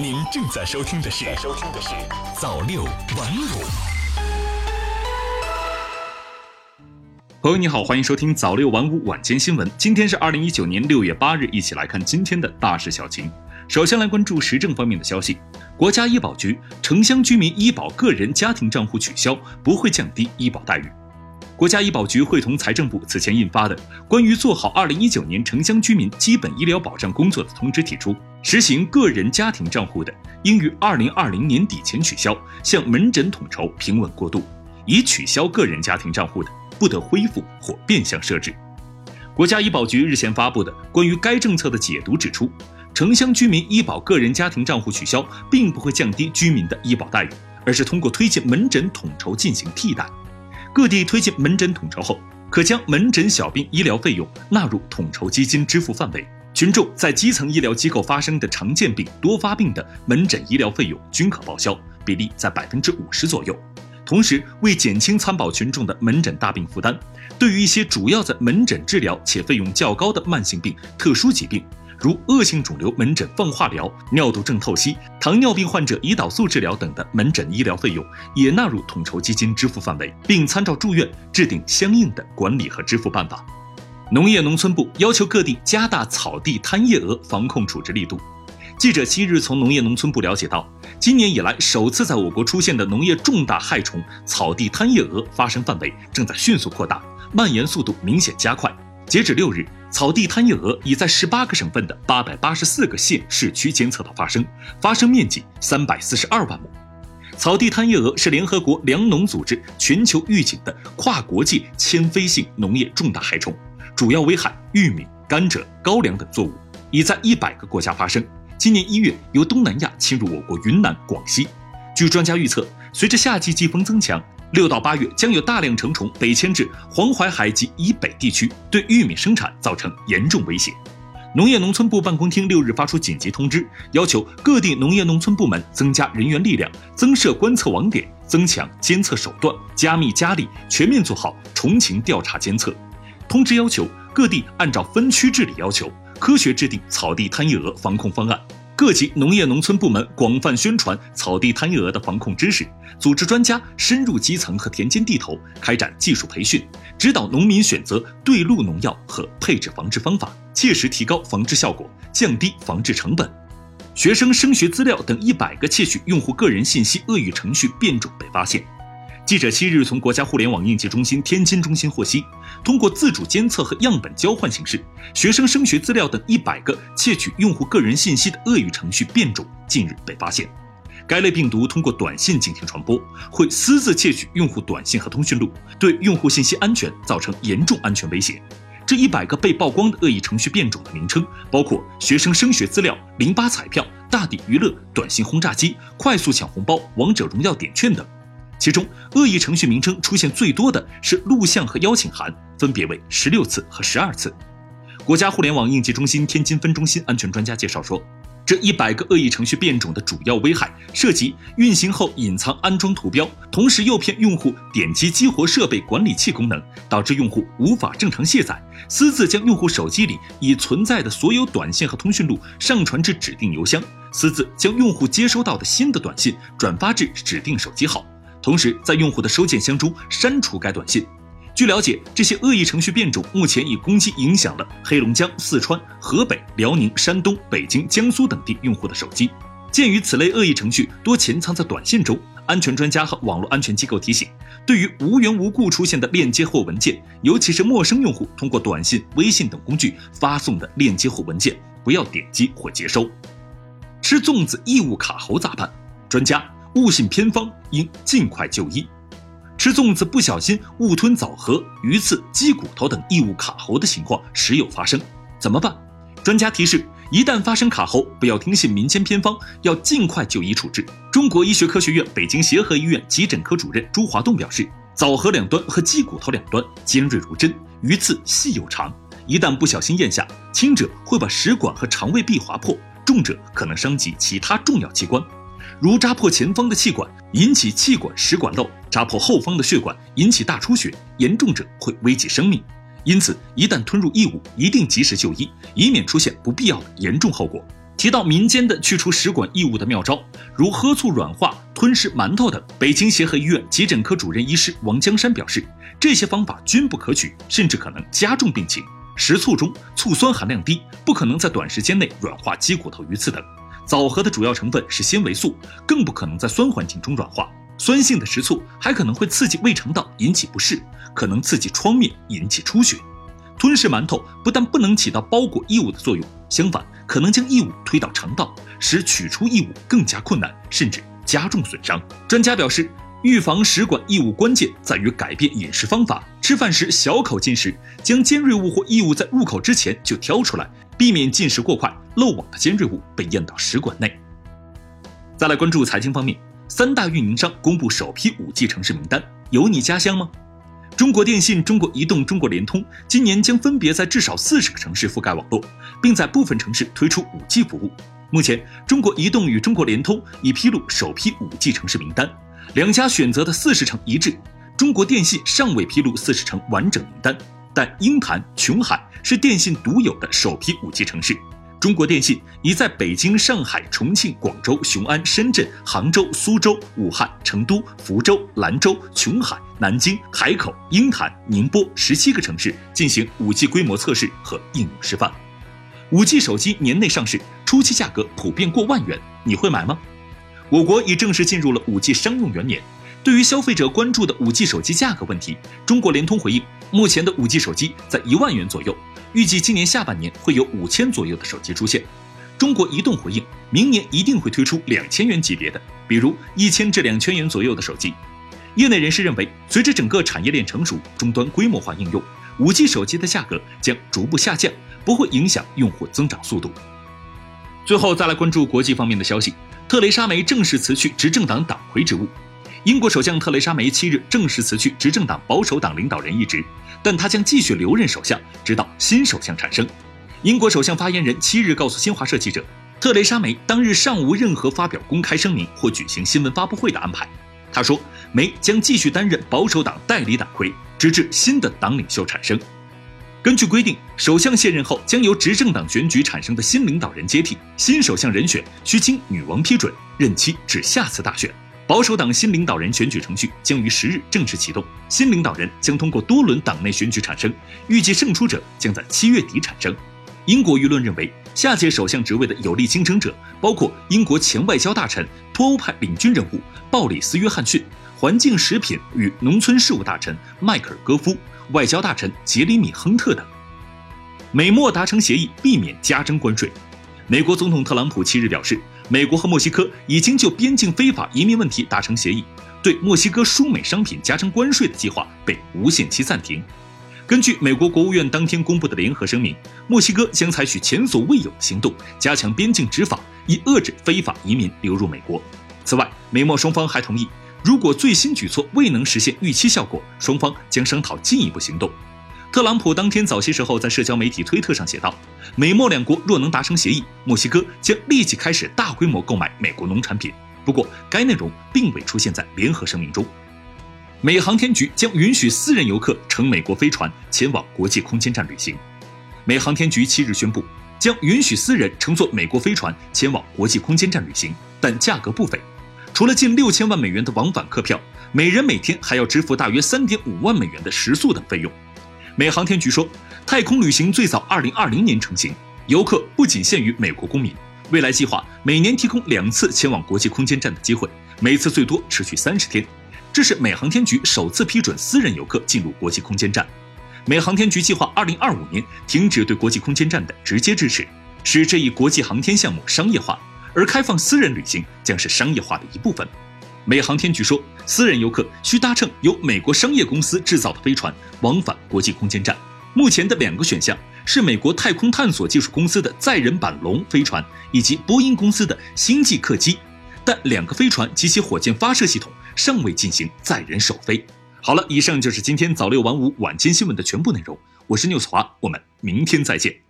您正在收听的是《收听的是早六晚五》。朋友你好，欢迎收听早六晚五晚间新闻。今天是二零一九年六月八日，一起来看今天的大事小情。首先来关注时政方面的消息，国家医保局城乡居民医保个人家庭账户取消，不会降低医保待遇。国家医保局会同财政部此前印发的《关于做好2019年城乡居民基本医疗保障工作的通知》提出，实行个人家庭账户的，应于2020年底前取消，向门诊统筹平稳过渡；已取消个人家庭账户的，不得恢复或变相设置。国家医保局日前发布的关于该政策的解读指出，城乡居民医保个人家庭账户取消，并不会降低居民的医保待遇，而是通过推进门诊统筹进行替代。各地推进门诊统筹后，可将门诊小病医疗费用纳入统筹基金支付范围。群众在基层医疗机构发生的常见病、多发病的门诊医疗费用均可报销，比例在百分之五十左右。同时，为减轻参保群众的门诊大病负担，对于一些主要在门诊治疗且费用较高的慢性病、特殊疾病。如恶性肿瘤门诊放化疗、尿毒症透析、糖尿病患者胰岛素治疗等的门诊医疗费用也纳入统筹基金支付范围，并参照住院制定相应的管理和支付办法。农业农村部要求各地加大草地贪夜蛾防控处置力度。记者七日从农业农村部了解到，今年以来首次在我国出现的农业重大害虫草地贪夜蛾发生范围正在迅速扩大，蔓延速度明显加快。截止六日。草地贪夜蛾已在十八个省份的八百八十四个县市区监测到发生，发生面积三百四十二万亩。草地贪夜蛾是联合国粮农组织全球预警的跨国界迁飞性农业重大害虫，主要危害玉米、甘蔗、高粱等作物，已在一百个国家发生。今年一月由东南亚侵入我国云南、广西。据专家预测，随着夏季季风增强。六到八月将有大量成虫北迁至黄淮海及以北地区，对玉米生产造成严重威胁。农业农村部办公厅六日发出紧急通知，要求各地农业农村部门增加人员力量，增设观测网点，增强监测手段，加密加力，全面做好虫情调查监测。通知要求各地按照分区治理要求，科学制定草地贪夜蛾防控方案。各级农业农村部门广泛宣传草地贪夜蛾的防控知识，组织专家深入基层和田间地头开展技术培训，指导农民选择对路农药和配置防治方法，切实提高防治效果，降低防治成本。学生升学资料等一百个窃取用户个人信息恶意程序变种被发现。记者七日从国家互联网应急中心天津中心获悉，通过自主监测和样本交换形式，学生升学资料等一百个窃取用户个人信息的恶意程序变种近日被发现。该类病毒通过短信进行传播，会私自窃取用户短信和通讯录，对用户信息安全造成严重安全威胁。这一百个被曝光的恶意程序变种的名称包括学生升学资料、零八彩票、大地娱乐、短信轰炸机、快速抢红包、王者荣耀点券等。其中，恶意程序名称出现最多的是录像和邀请函，分别为十六次和十二次。国家互联网应急中心天津分中心安全专家介绍说，这一百个恶意程序变种的主要危害涉及运行后隐藏安装图标，同时诱骗用户点击激活设备管理器功能，导致用户无法正常卸载，私自将用户手机里已存在的所有短信和通讯录上传至指定邮箱，私自将用户接收到的新的短信转发至指定手机号。同时，在用户的收件箱中删除该短信。据了解，这些恶意程序变种目前已攻击影响了黑龙江、四川、河北、辽宁、山东、北京、江苏等地用户的手机。鉴于此类恶意程序多潜藏在短信中，安全专家和网络安全机构提醒：对于无缘无故出现的链接或文件，尤其是陌生用户通过短信、微信等工具发送的链接或文件，不要点击或接收。吃粽子异物卡喉咋办？专家。误信偏方，应尽快就医。吃粽子不小心误吞枣核、鱼刺、鸡骨头等异物卡喉的情况时有发生，怎么办？专家提示：一旦发生卡喉，不要听信民间偏方，要尽快就医处置。中国医学科学院北京协和医院急诊科主任朱华栋表示，枣核两端和鸡骨头两端尖锐如针，鱼刺细又长，一旦不小心咽下，轻者会把食管和肠胃壁划破，重者可能伤及其他重要器官。如扎破前方的气管，引起气管食管漏；扎破后方的血管，引起大出血，严重者会危及生命。因此，一旦吞入异物，一定及时就医，以免出现不必要的严重后果。提到民间的去除食管异物的妙招，如喝醋软化、吞噬馒头等。北京协和医院急诊科主任医师王江山表示，这些方法均不可取，甚至可能加重病情。食醋中醋酸含量低，不可能在短时间内软化鸡骨头、鱼刺等。枣核的主要成分是纤维素，更不可能在酸环境中软化。酸性的食醋还可能会刺激胃肠道，引起不适，可能刺激创面，引起出血。吞噬馒头不但不能起到包裹异物的作用，相反可能将异物推到肠道，使取出异物更加困难，甚至加重损伤。专家表示，预防食管异物关键在于改变饮食方法，吃饭时小口进食，将尖锐物或异物在入口之前就挑出来，避免进食过快，漏网的尖锐物被咽到食管内。再来关注财经方面，三大运营商公布首批 5G 城市名单，有你家乡吗？中国电信、中国移动、中国联通今年将分别在至少四十个城市覆盖网络，并在部分城市推出 5G 服务。目前，中国移动与中国联通已披露首批 5G 城市名单，两家选择的四十城一致。中国电信尚未披露四十城完整名单，但鹰潭、琼海是电信独有的首批 5G 城市。中国电信已在北京、上海、重庆、广州、雄安、深圳、杭州、苏州、武汉、成都、福州、兰州、琼海、南京、海口、鹰潭、宁波十七个城市进行 5G 规模测试和应用示范。5G 手机年内上市，初期价格普遍过万元，你会买吗？我国已正式进入了 5G 商用元年。对于消费者关注的 5G 手机价格问题，中国联通回应，目前的 5G 手机在一万元左右。预计今年下半年会有五千左右的手机出现。中国移动回应，明年一定会推出两千元级别的，比如一千至两千元左右的手机。业内人士认为，随着整个产业链成熟，终端规模化应用，5G 手机的价格将逐步下降，不会影响用户增长速度。最后再来关注国际方面的消息，特蕾莎梅正式辞去执政党党魁职务。英国首相特蕾莎梅七日正式辞去执政党保守党领导人一职，但她将继续留任首相，直到新首相产生。英国首相发言人七日告诉新华社记者，特蕾莎梅当日尚无任何发表公开声明或举行新闻发布会的安排。他说，梅将继续担任保守党代理党魁，直至新的党领袖产生。根据规定，首相卸任后将由执政党选举产生的新领导人接替，新首相人选需经女王批准，任期至下次大选。保守党新领导人选举程序将于十日正式启动，新领导人将通过多轮党内选举产生，预计胜出者将在七月底产生。英国舆论认为，下届首相职位的有力竞争者包括英国前外交大臣、脱欧派领军人物鲍里斯·约翰逊、环境、食品与农村事务大臣迈克尔·戈夫、外交大臣杰里米·亨特等。美墨达成协议，避免加征关税。美国总统特朗普七日表示。美国和墨西哥已经就边境非法移民问题达成协议，对墨西哥输美商品加征关税的计划被无限期暂停。根据美国国务院当天公布的联合声明，墨西哥将采取前所未有的行动，加强边境执法，以遏制非法移民流入美国。此外，美墨双方还同意，如果最新举措未能实现预期效果，双方将商讨进一步行动。特朗普当天早些时候在社交媒体推特上写道：“美墨两国若能达成协议，墨西哥将立即开始大规模购买美国农产品。”不过，该内容并未出现在联合声明中。美航天局将允许私人游客乘美国飞船前往国际空间站旅行。美航天局七日宣布，将允许私人乘坐美国飞船前往国际空间站旅行，但价格不菲。除了近六千万美元的往返客票，每人每天还要支付大约三点五万美元的食宿等费用。美航天局说，太空旅行最早2020年成型，游客不仅限于美国公民，未来计划每年提供两次前往国际空间站的机会，每次最多持续三十天。这是美航天局首次批准私人游客进入国际空间站。美航天局计划2025年停止对国际空间站的直接支持，使这一国际航天项目商业化，而开放私人旅行将是商业化的一部分。美航天局说，私人游客需搭乘由美国商业公司制造的飞船往返国际空间站。目前的两个选项是美国太空探索技术公司的载人版龙飞船以及波音公司的星际客机，但两个飞船及其火箭发射系统尚未进行载人首飞。好了，以上就是今天早六晚五晚间新闻的全部内容。我是 news 华，我们明天再见。